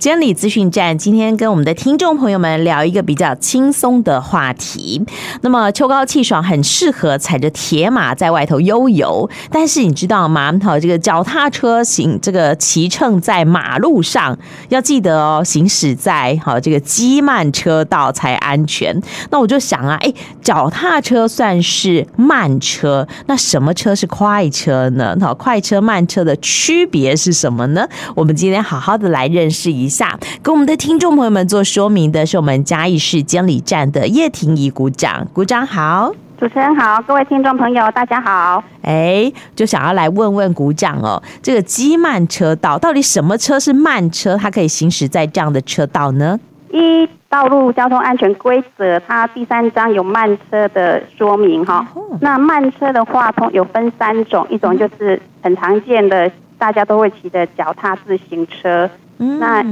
监理资讯站今天跟我们的听众朋友们聊一个比较轻松的话题。那么秋高气爽，很适合踩着铁马在外头悠游。但是你知道吗？好，这个脚踏车行这个骑乘在马路上，要记得哦，行驶在好这个机慢车道才安全。那我就想啊，哎，脚踏车算是慢车，那什么车是快车呢？好，快车慢车的区别是什么呢？我们今天好好的来认识一下。下，给我们的听众朋友们做说明的是我们嘉义市监理站的叶婷仪鼓掌，鼓掌好，主持人好，各位听众朋友大家好。哎，就想要来问问鼓掌哦，这个机慢车道到底什么车是慢车，它可以行驶在这样的车道呢？一道路交通安全规则，它第三章有慢车的说明哈。那慢车的话，通有分三种，一种就是很常见的，大家都会骑的脚踏自行车。那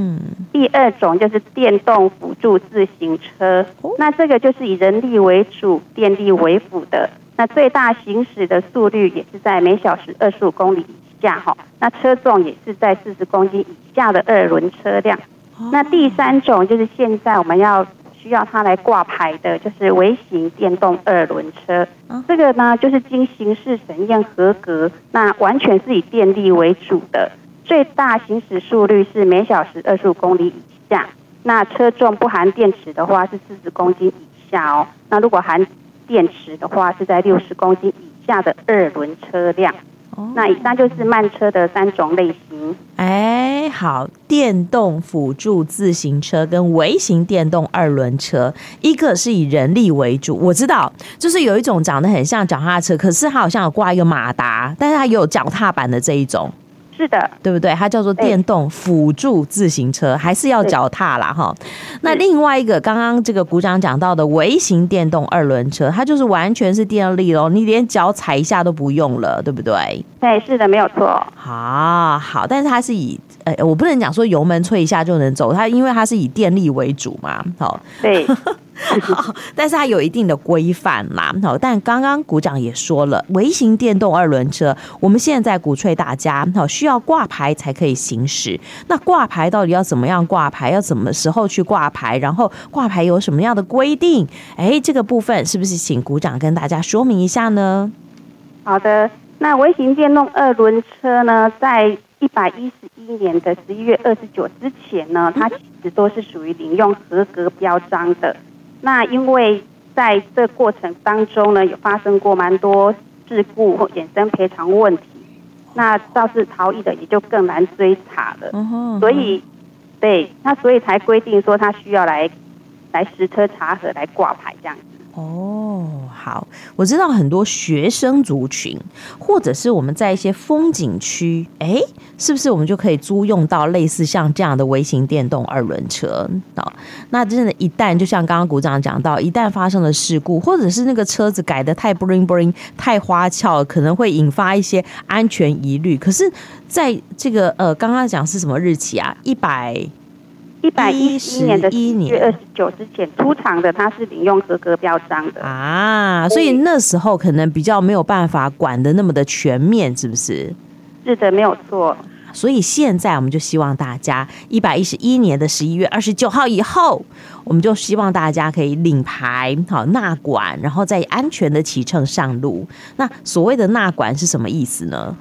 第二种就是电动辅助自行车，那这个就是以人力为主，电力为辅的。那最大行驶的速率也是在每小时二十五公里以下哈。那车重也是在四十公斤以下的二轮车辆。那第三种就是现在我们要需要它来挂牌的，就是微型电动二轮车。这个呢就是经形事审验合格，那完全是以电力为主的。最大行驶速率是每小时二十五公里以下，那车重不含电池的话是四十公斤以下哦。那如果含电池的话，是在六十公斤以下的二轮车辆。哦，那以上就是慢车的三种类型。哎，好，电动辅助自行车跟微型电动二轮车，一个是以人力为主，我知道，就是有一种长得很像脚踏车，可是它好像有挂一个马达，但是它也有脚踏板的这一种。是的，对不对？它叫做电动辅助自行车，还是要脚踏啦哈。那另外一个，刚刚这个股长讲到的微型电动二轮车，它就是完全是电力喽，你连脚踩一下都不用了，对不对？对，是的，没有错。好好，但是它是以，呃，我不能讲说油门吹一下就能走，它因为它是以电力为主嘛，好，对。好，但是它有一定的规范嘛。好，但刚刚股长也说了，微型电动二轮车，我们现在鼓吹大家，好，需要挂牌才可以行驶。那挂牌到底要怎么样挂牌？要什么时候去挂牌？然后挂牌有什么样的规定？哎，这个部分是不是请股长跟大家说明一下呢？好的，那微型电动二轮车呢，在一百一十一年的十一月二十九之前呢，它其实都是属于领用合格标章的。那因为在这过程当中呢，有发生过蛮多事故或衍生赔偿问题，那肇事逃逸的也就更难追查了。Uh. 所以，对，那所以才规定说他需要来来实车查核来挂牌这样子。哦，好，我知道很多学生族群，或者是我们在一些风景区，哎，是不是我们就可以租用到类似像这样的微型电动二轮车？哦，那真的，一旦就像刚刚股长讲到，一旦发生了事故，或者是那个车子改得太 bling bling 太花俏，可能会引发一些安全疑虑。可是，在这个呃，刚刚讲是什么日期啊？一百。一百一十一年的一月二十九之前出厂的，它是领用合格标章的啊，所以那时候可能比较没有办法管得那么的全面，是不是？是的，没有错。所以现在我们就希望大家一百一十一年的十一月二十九号以后，我们就希望大家可以领牌，好纳管，然后再安全的骑乘上路。那所谓的纳管是什么意思呢？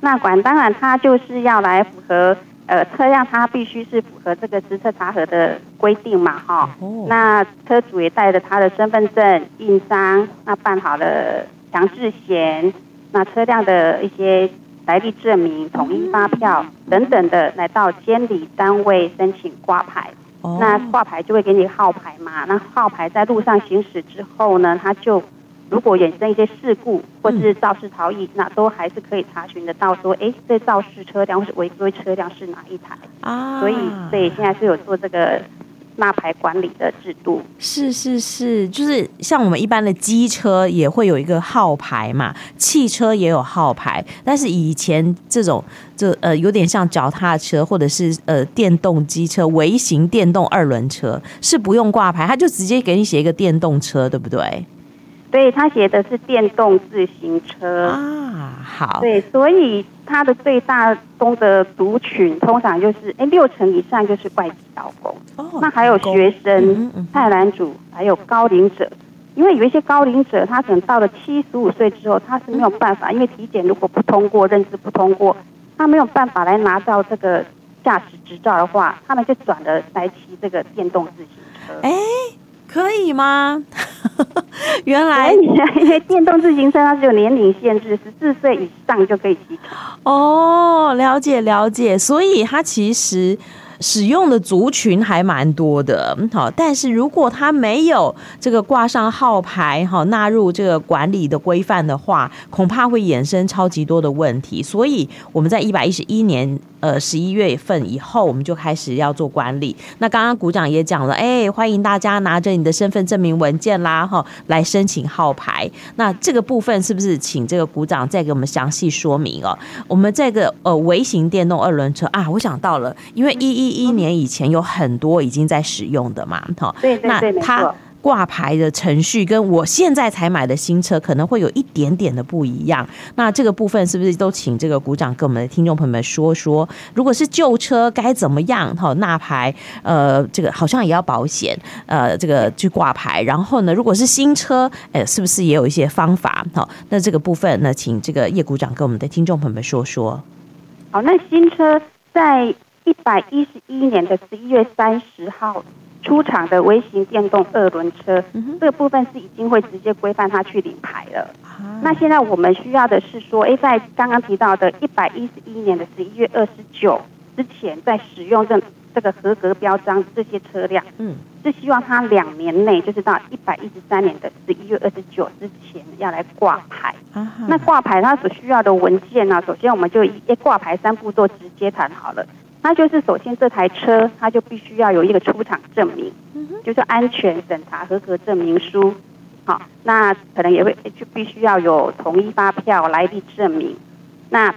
纳管当然它就是要来符合。呃，车辆它必须是符合这个实车查核的规定嘛，哈。Oh. 那车主也带着他的身份证、印章，那办好了强制险，那车辆的一些来历证明、统一发票等等的，来到监理单位申请挂牌。Oh. 那挂牌就会给你号牌嘛，那号牌在路上行驶之后呢，它就。如果衍生一些事故或是肇事逃逸，嗯、那都还是可以查询得到。说，哎，这肇事车辆或是违规车辆是哪一台？啊，所以，所以现在是有做这个纳牌管理的制度。是是是，就是像我们一般的机车也会有一个号牌嘛，汽车也有号牌。但是以前这种，这呃有点像脚踏车或者是呃电动机车、微型电动二轮车是不用挂牌，他就直接给你写一个电动车，对不对？对，他写的是电动自行车啊，好。对，所以它的最大宗的族群通常就是，哎，六成以上就是外籍劳工。哦，那还有学生、菜篮主，还有高龄者。因为有一些高龄者，他可能到了七十五岁之后，他是没有办法，因为体检如果不通过，认知不通过，他没有办法来拿到这个驾驶执照的话，他们就转了来骑这个电动自行车。哎，可以吗？原来因为电动自行车它是有年龄限制，十四岁以上就可以骑。哦，了解了解，所以它其实。使用的族群还蛮多的，好，但是如果它没有这个挂上号牌，哈，纳入这个管理的规范的话，恐怕会衍生超级多的问题。所以我们在一百一十一年。呃，十一月份以后，我们就开始要做管理。那刚刚股长也讲了，哎，欢迎大家拿着你的身份证明文件啦，哈，来申请号牌。那这个部分是不是请这个股长再给我们详细说明哦？我们这个呃微型电动二轮车啊，我想到了，因为一一一年以前有很多已经在使用的嘛，哈，对对对，那他。挂牌的程序跟我现在才买的新车可能会有一点点的不一样，那这个部分是不是都请这个股长跟我们的听众朋友们说说？如果是旧车该怎么样？哈，纳牌，呃，这个好像也要保险，呃，这个去挂牌。然后呢，如果是新车，呃，是不是也有一些方法？好，那这个部分呢，请这个叶股长跟我们的听众朋友们说说。好，那新车在一百一十一年的十一月三十号。出厂的微型电动二轮车，这个部分是已经会直接规范它去领牌了。那现在我们需要的是说，哎，在刚刚提到的一百一十一年的十一月二十九之前，在使用这这个合格标章这些车辆，嗯，是希望它两年内，就是到一百一十三年的十一月二十九之前要来挂牌。那挂牌它所需要的文件呢，首先我们就以挂牌三步骤直接谈好了。那就是首先这台车，它就必须要有一个出厂证明，就是安全审查合格证明书。好，那可能也会就必须要有统一发票来历证明。那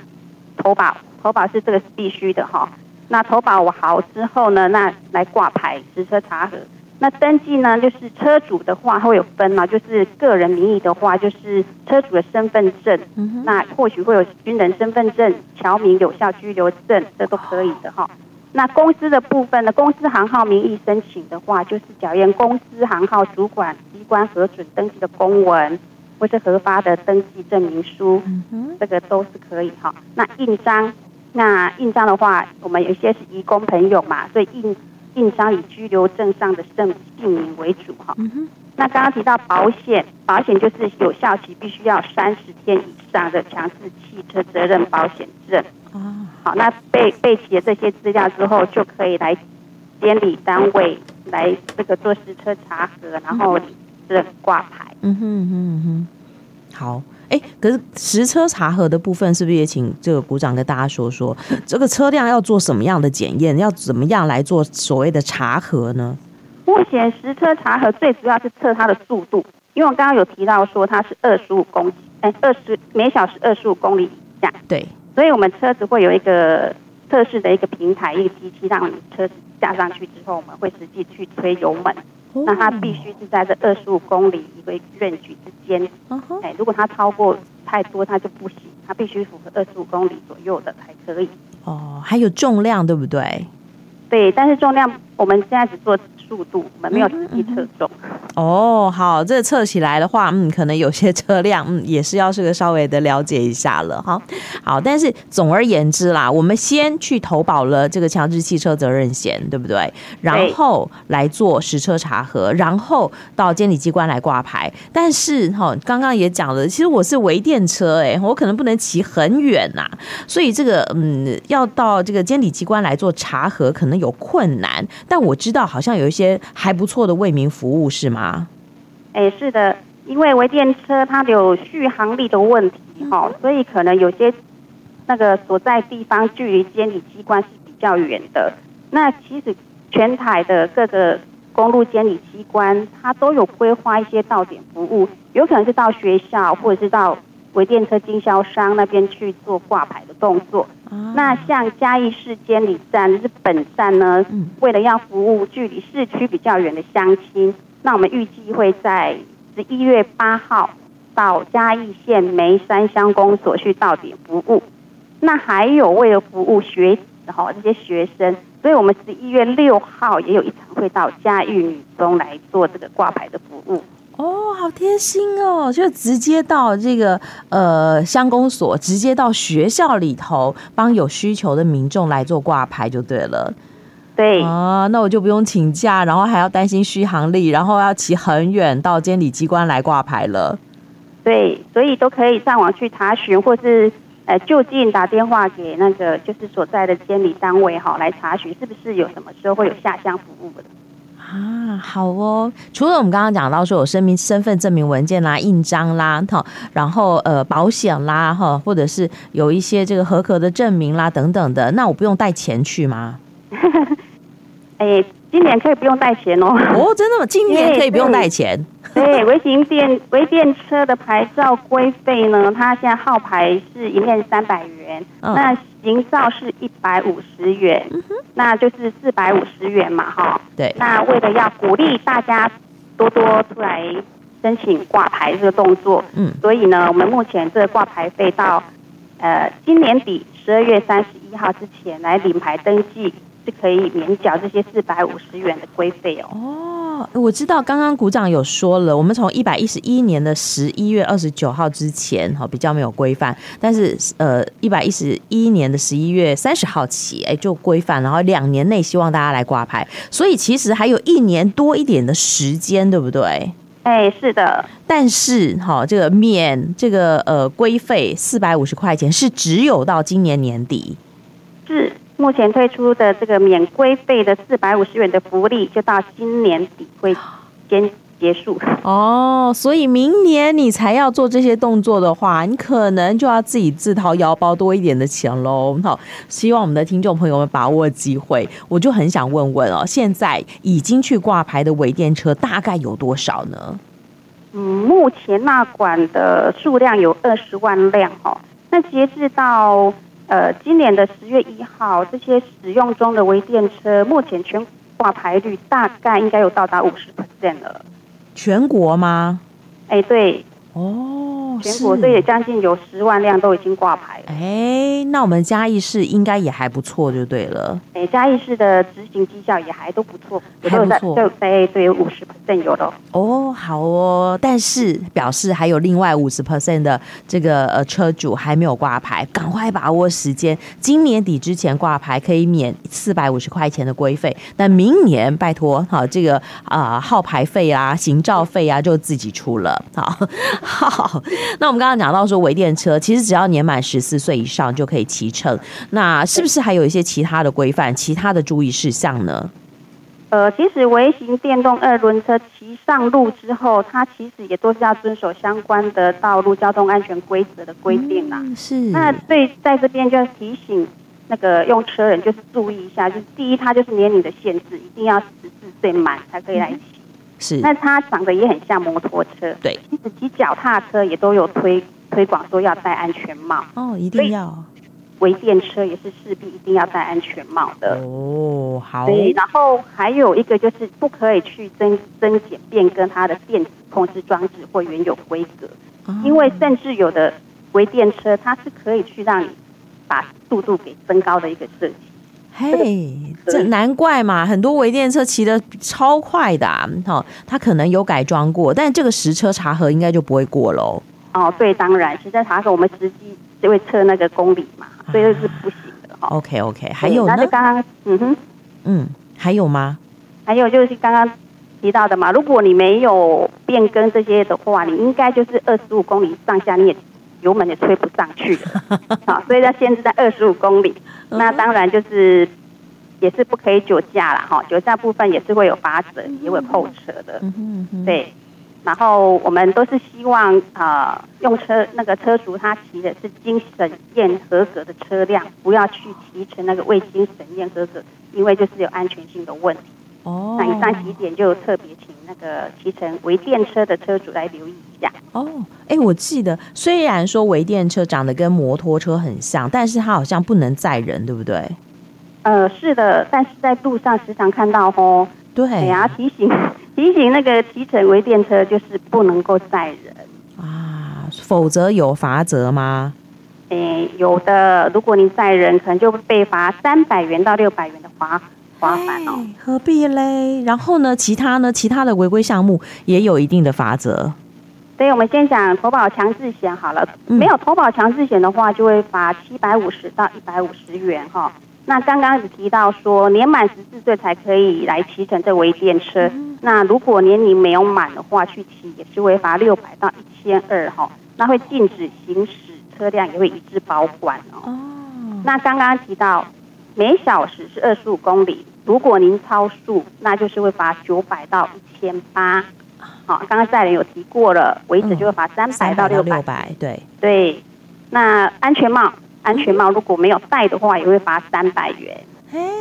投保，投保是这个是必须的哈。那投保好之后呢，那来挂牌实车查核。那登记呢，就是车主的话会有分嘛，就是个人名义的话，就是车主的身份证，那或许会有军人身份证、侨民有效居留证，这都可以的哈。那公司的部分呢，公司行号名义申请的话，就是检验公司行号主管机关核准登记的公文，或是核发的登记证明书，这个都是可以哈。那印章，那印章的话，我们有些是移工朋友嘛，所以印。印章以居留证上的姓姓名为主哈。那刚刚提到保险，保险就是有效期必须要三十天以上的强制汽车责任保险证。好，那备备齐了这些资料之后，就可以来监理单位来这个做实车查核，然后是挂牌。嗯哼嗯哼嗯哼，好。哎，可是实车查核的部分，是不是也请这个股长跟大家说说，这个车辆要做什么样的检验，要怎么样来做所谓的查核呢？目前实车查核最主要是测它的速度，因为我刚刚有提到说它是二十五公里，哎，二十每小时二十五公里以下。对，所以我们车子会有一个测试的一个平台，一个机器，让你车子架上去之后，我们会实际去推油门。那它必须是在这二十五公里一个 range 之间，哎，如果它超过太多，它就不行，它必须符合二十五公里左右的才可以。哦，还有重量对不对？对，但是重量我们现在只做。速度，我们没有实际测重。哦，好，这测起来的话，嗯，可能有些车辆，嗯，也是要是个稍微的了解一下了，哈。好，但是总而言之啦，我们先去投保了这个强制汽车责任险，对不对？然后来做实车查核，然后到监理机关来挂牌。但是哈，刚刚也讲了，其实我是微电车，哎，我可能不能骑很远呐，所以这个嗯，要到这个监理机关来做查核，可能有困难。但我知道好像有一些还不错的为民服务是吗？哎，是的，因为微电车它有续航力的问题哈，所以可能有些那个所在地方距离监理机关是比较远的。那其实全台的各个公路监理机关，它都有规划一些到点服务，有可能是到学校或者是到微电车经销商那边去做挂牌的动作。那像嘉义市监理站日本站呢，为了要服务距离市区比较远的乡亲，那我们预计会在十一月八号到嘉义县梅山乡公所去到点服务。那还有为了服务学哈这些学生，所以我们十一月六号也有一场会到嘉义女中来做这个挂牌的服务。哦，好贴心哦！就直接到这个呃乡公所，直接到学校里头，帮有需求的民众来做挂牌就对了。对啊，那我就不用请假，然后还要担心续航力，然后要骑很远到监理机关来挂牌了。对，所以都可以上网去查询，或是呃就近打电话给那个就是所在的监理单位哈，来查询是不是有什么时候会有下乡服务的。啊，好哦。除了我们刚刚讲到说有身明身份证明文件啦、印章啦，哈，然后呃保险啦，哈，或者是有一些这个合格的证明啦等等的，那我不用带钱去吗？哎，今年可以不用带钱哦。哦，真的吗？今年可以不用带钱？对，微型电微电车的牌照规费呢，它现在号牌是一面三百元，嗯、那行照是一百五十元，嗯、那就是四百五十元嘛，哈。对。那为了要鼓励大家多多出来申请挂牌这个动作，嗯，所以呢，我们目前这个挂牌费到呃今年底十二月三十一号之前来领牌登记，是可以免缴这些四百五十元的规费哦。哦。我知道，刚刚股长有说了，我们从一百一十一年的十一月二十九号之前，哈，比较没有规范，但是呃，一百一十一年的十一月三十号起，哎，就规范，然后两年内希望大家来挂牌，所以其实还有一年多一点的时间，对不对？哎，是的，但是哈，这个免这个呃规费四百五十块钱是只有到今年年底，是。目前推出的这个免规费的四百五十元的福利，就到今年底会先结束哦。所以明年你才要做这些动作的话，你可能就要自己自掏腰包多一点的钱喽。好，希望我们的听众朋友们把握机会。我就很想问问哦，现在已经去挂牌的微电车大概有多少呢？嗯，目前纳管的数量有二十万辆哦。那截至到。呃，今年的十月一号，这些使用中的微电车，目前全挂牌率大概应该有到达五十 percent 了。全国吗？哎，对。哦，全国这也将近有十万辆都已经挂牌了。哎，那我们嘉义市应该也还不错，就对了。哎，嘉义市的执行绩效也还都不错，还不错，就对对五十 percent 有了。哦，好哦，但是表示还有另外五十 percent 的这个呃车主还没有挂牌，赶快把握时间，今年底之前挂牌可以免四百五十块钱的规费，但明年拜托好这个啊号牌费啊、行照费啊就自己出了，好。好，那我们刚刚讲到说，微电车其实只要年满十四岁以上就可以骑乘，那是不是还有一些其他的规范、其他的注意事项呢？呃，其实微型电动二轮车骑上路之后，它其实也都是要遵守相关的道路交通安全规则的规定啦。嗯、是。那所以在这边就要提醒那个用车人，就是注意一下，就是第一，它就是年龄的限制，一定要十四岁满才可以来骑。嗯是，那它长得也很像摩托车。对，其实骑脚踏车也都有推推广说要戴安全帽。哦，一定要。微电车也是势必一定要戴安全帽的。哦，好。对，然后还有一个就是不可以去增增减变更它的电子控制装置或原有规格，哦、因为甚至有的微电车它是可以去让你把速度给增高的一个设计。嘿这难怪嘛，很多微电车骑的超快的，啊，哈，它可能有改装过，但这个实车查核应该就不会过喽。哦，对，当然，实车查核我们实际就会测那个公里嘛，所以这是不行的哈。OK OK，还有呢？那就刚刚，嗯哼，嗯，还有吗？还有就是刚刚提到的嘛，如果你没有变更这些的话，你应该就是二十五公里上下你也油门也推不上去的，好，所以它限制在二十五公里。那当然就是也是不可以酒驾了哈，酒驾部分也是会有罚则，也会扣车的。对，然后我们都是希望啊、呃，用车那个车主他骑的是经审验合格的车辆，不要去骑成那个未经审验合格，因为就是有安全性的问题。哦，那以上几点就特别请那个骑乘微电车的车主来留意一下。哦，哎，我记得虽然说微电车长得跟摩托车很像，但是它好像不能载人，对不对？呃，是的，但是在路上时常看到哦。对，哎呀，提醒 提醒那个骑乘微电车就是不能够载人啊，否则有罚则吗？诶，有的，如果你载人，可能就被罚三百元到六百元的罚罚款哦。何必嘞？然后呢，其他呢？其他的违规项目也有一定的罚则。所以我们先讲投保强制险好了。没有投保强制险的话，就会罚七百五十到一百五十元哈。那刚刚只提到说，年满十四岁才可以来骑乘这微电车。那如果年龄没有满的话，去骑也是会罚六百到一千二哈。那会禁止行驶。车辆也会一致保管哦。哦，那刚刚提到每小时是二十五公里，如果您超速，那就是会罚九百到一千八。好，刚刚在人有提过了，违止就会罚三百到六百。对对。那安全帽，安全帽如果没有戴的话，也会罚三百元。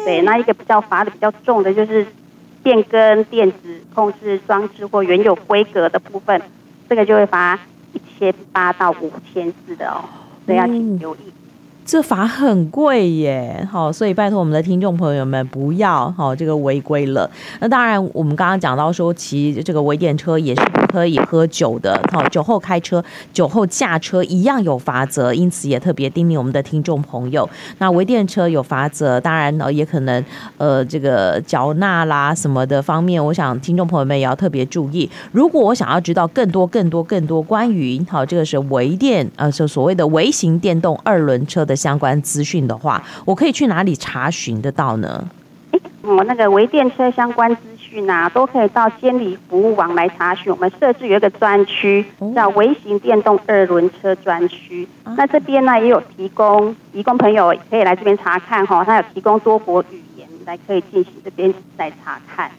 对，那一个比较罚的比较重的就是变更电子控制装置或原有规格的部分，这个就会罚。一千八到五千四的哦，所以要请留意。这罚很贵耶，好，所以拜托我们的听众朋友们不要好这个违规了。那当然，我们刚刚讲到说骑这个微电车也是不可以喝酒的，好，酒后开车、酒后驾车一样有罚则，因此也特别叮咛我们的听众朋友。那微电车有罚则，当然呢也可能呃这个缴纳啦什么的方面，我想听众朋友们也要特别注意。如果我想要知道更多、更多、更多关于好这个是微电呃是所谓的微型电动二轮车的。相关资讯的话，我可以去哪里查询得到呢？哎，我那个微电车相关资讯啊，都可以到监理服务网来查询。我们设置有一个专区，叫微型电动二轮车专区。哦、那这边呢也有提供，提供朋友可以来这边查看哈。它有提供多国语言来可以进行这边来查看。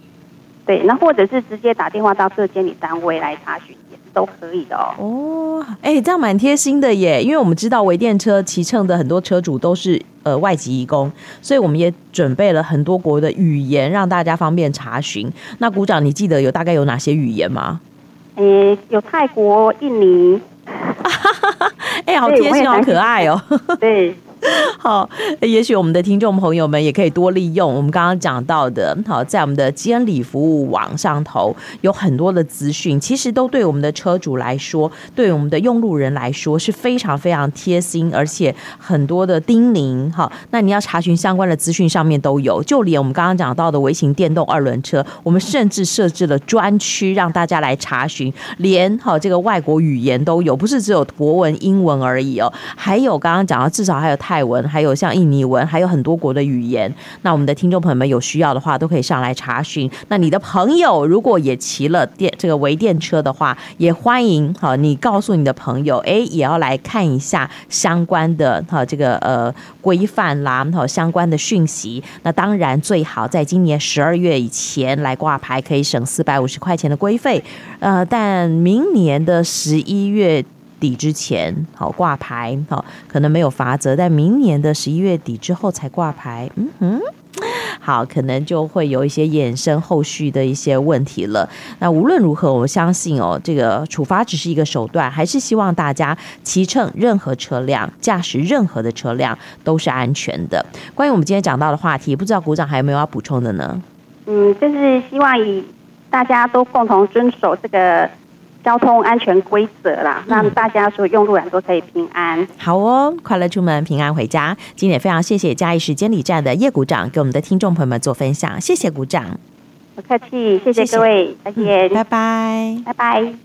对，那或者是直接打电话到各监理单位来查询。都可以的哦。哦，哎，这样蛮贴心的耶，因为我们知道微电车骑乘的很多车主都是呃外籍移工，所以我们也准备了很多国的语言，让大家方便查询。那股长，你记得有大概有哪些语言吗？诶，有泰国、印尼。哎，好贴心，好可爱哦。对。好，也许我们的听众朋友们也可以多利用我们刚刚讲到的，好，在我们的监理服务网上头有很多的资讯，其实都对我们的车主来说，对我们的用路人来说是非常非常贴心，而且很多的叮咛。好，那你要查询相关的资讯上面都有，就连我们刚刚讲到的微型电动二轮车，我们甚至设置了专区让大家来查询，连好这个外国语言都有，不是只有国文、英文而已哦，还有刚刚讲到至少还有泰。泰文，还有像印尼文，还有很多国的语言。那我们的听众朋友们有需要的话，都可以上来查询。那你的朋友如果也骑了电这个微电车的话，也欢迎哈，你告诉你的朋友，哎，也要来看一下相关的哈这个呃规范啦，好相关的讯息。那当然最好在今年十二月以前来挂牌，可以省四百五十块钱的规费。呃，但明年的十一月。底之前好挂牌好，可能没有罚则，但明年的十一月底之后才挂牌，嗯哼，好，可能就会有一些衍生后续的一些问题了。那无论如何，我相信哦，这个处罚只是一个手段，还是希望大家骑乘任何车辆、驾驶任何的车辆都是安全的。关于我们今天讲到的话题，不知道股长还有没有要补充的呢？嗯，就是希望以大家都共同遵守这个。交通安全规则啦，让大家所有用路人都可以平安。嗯、好哦，快乐出门，平安回家。今天也非常谢谢嘉义市监理站的叶股长给我们的听众朋友们做分享，谢谢股长。不客气，谢谢各位，谢谢再见，拜拜，拜拜。